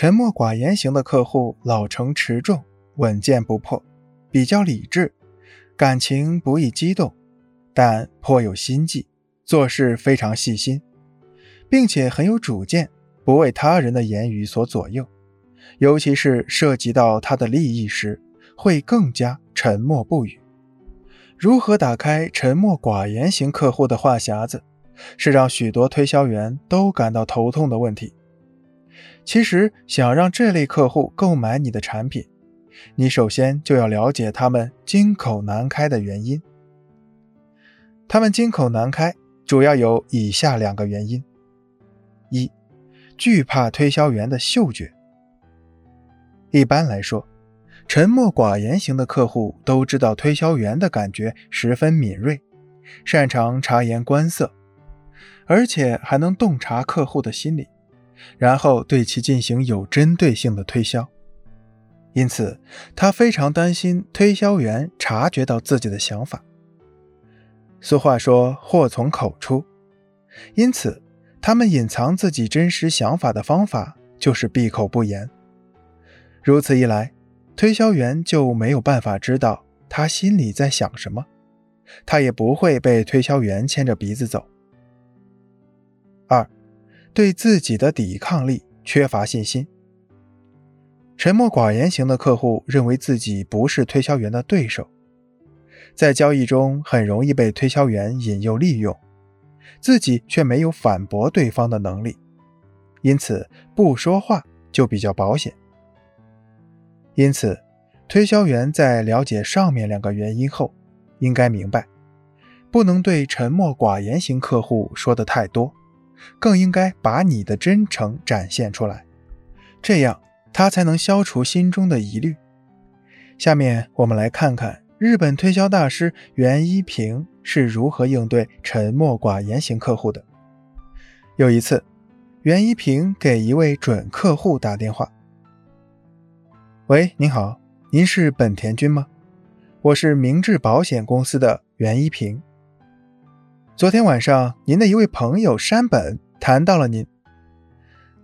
沉默寡言型的客户老成持重、稳健不破，比较理智，感情不易激动，但颇有心计，做事非常细心，并且很有主见，不为他人的言语所左右，尤其是涉及到他的利益时，会更加沉默不语。如何打开沉默寡言型客户的话匣子，是让许多推销员都感到头痛的问题。其实，想让这类客户购买你的产品，你首先就要了解他们金口难开的原因。他们金口难开，主要有以下两个原因：一，惧怕推销员的嗅觉。一般来说，沉默寡言型的客户都知道推销员的感觉十分敏锐，擅长察言观色，而且还能洞察客户的心理。然后对其进行有针对性的推销，因此他非常担心推销员察觉到自己的想法。俗话说“祸从口出”，因此他们隐藏自己真实想法的方法就是闭口不言。如此一来，推销员就没有办法知道他心里在想什么，他也不会被推销员牵着鼻子走。二。对自己的抵抗力缺乏信心，沉默寡言型的客户认为自己不是推销员的对手，在交易中很容易被推销员引诱利用，自己却没有反驳对方的能力，因此不说话就比较保险。因此，推销员在了解上面两个原因后，应该明白，不能对沉默寡言型客户说的太多。更应该把你的真诚展现出来，这样他才能消除心中的疑虑。下面我们来看看日本推销大师袁一平是如何应对沉默寡言型客户的。有一次，袁一平给一位准客户打电话：“喂，您好，您是本田君吗？我是明治保险公司的袁一平。”昨天晚上，您的一位朋友山本谈到了您。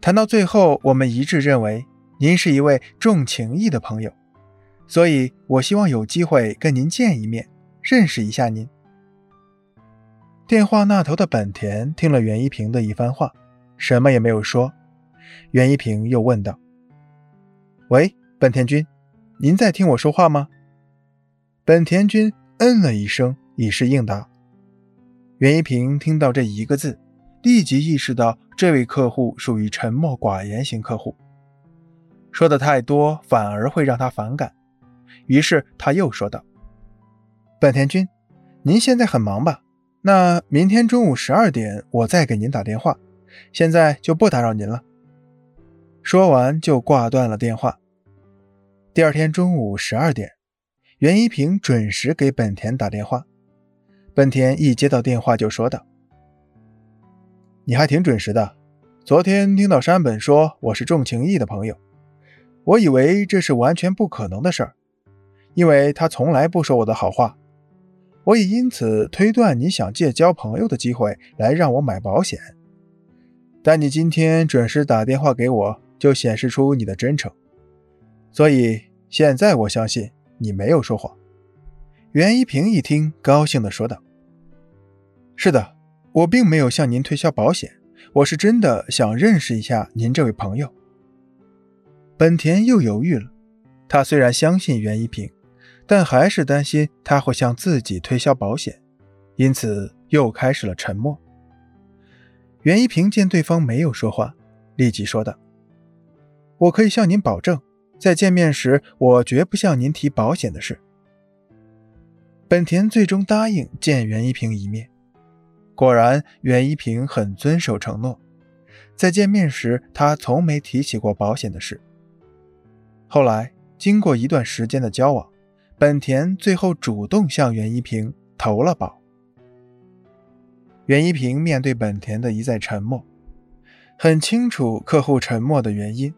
谈到最后，我们一致认为您是一位重情义的朋友，所以我希望有机会跟您见一面，认识一下您。电话那头的本田听了袁一平的一番话，什么也没有说。袁一平又问道：“喂，本田君，您在听我说话吗？”本田君嗯了一声，以示应答。袁一平听到这一个字，立即意识到这位客户属于沉默寡言型客户，说的太多反而会让他反感。于是他又说道：“本田君，您现在很忙吧？那明天中午十二点我再给您打电话，现在就不打扰您了。”说完就挂断了电话。第二天中午十二点，袁一平准时给本田打电话。本田一接到电话就说道：“你还挺准时的。昨天听到山本说我是重情义的朋友，我以为这是完全不可能的事儿，因为他从来不说我的好话。我也因此推断你想借交朋友的机会来让我买保险。但你今天准时打电话给我，就显示出你的真诚。所以现在我相信你没有说谎。”袁一平一听，高兴地说道：“是的，我并没有向您推销保险，我是真的想认识一下您这位朋友。”本田又犹豫了，他虽然相信袁一平，但还是担心他会向自己推销保险，因此又开始了沉默。袁一平见对方没有说话，立即说道：“我可以向您保证，在见面时，我绝不向您提保险的事。”本田最终答应见袁一平一面。果然，袁一平很遵守承诺，在见面时，他从没提起过保险的事。后来，经过一段时间的交往，本田最后主动向袁一平投了保。袁一平面对本田的一再沉默，很清楚客户沉默的原因，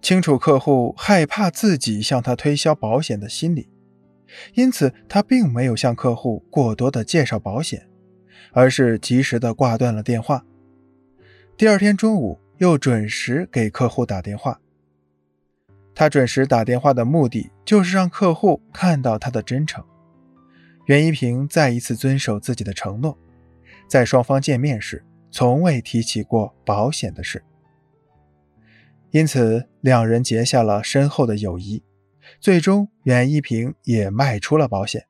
清楚客户害怕自己向他推销保险的心理。因此，他并没有向客户过多的介绍保险，而是及时的挂断了电话。第二天中午，又准时给客户打电话，他准时打电话的目的就是让客户看到他的真诚。袁一平再一次遵守自己的承诺，在双方见面时从未提起过保险的事，因此两人结下了深厚的友谊。最终，袁一平也卖出了保险。